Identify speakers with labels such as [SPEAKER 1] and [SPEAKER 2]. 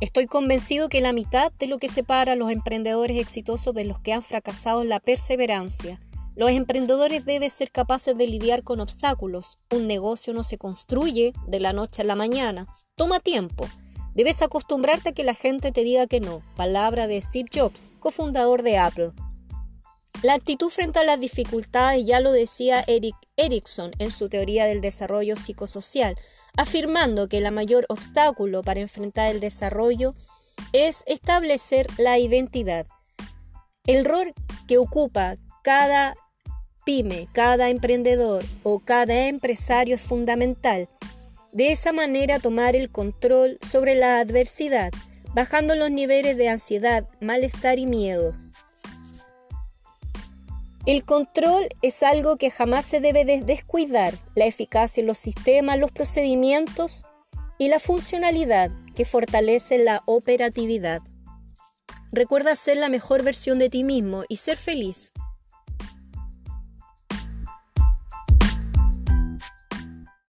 [SPEAKER 1] Estoy convencido que la mitad de lo que separa a los emprendedores exitosos de los que han fracasado es la perseverancia. Los emprendedores deben ser capaces de lidiar con obstáculos. Un negocio no se construye de la noche a la mañana. Toma tiempo. Debes acostumbrarte a que la gente te diga que no. Palabra de Steve Jobs, cofundador de Apple. La actitud frente a las dificultades ya lo decía Eric Erickson en su teoría del desarrollo psicosocial afirmando que el mayor obstáculo para enfrentar el desarrollo es establecer la identidad. El rol que ocupa cada pyme, cada emprendedor o cada empresario es fundamental. De esa manera tomar el control sobre la adversidad, bajando los niveles de ansiedad, malestar y miedo. El control es algo que jamás se debe descuidar, la eficacia en los sistemas, los procedimientos y la funcionalidad que fortalece la operatividad. Recuerda ser la mejor versión de ti mismo y ser feliz.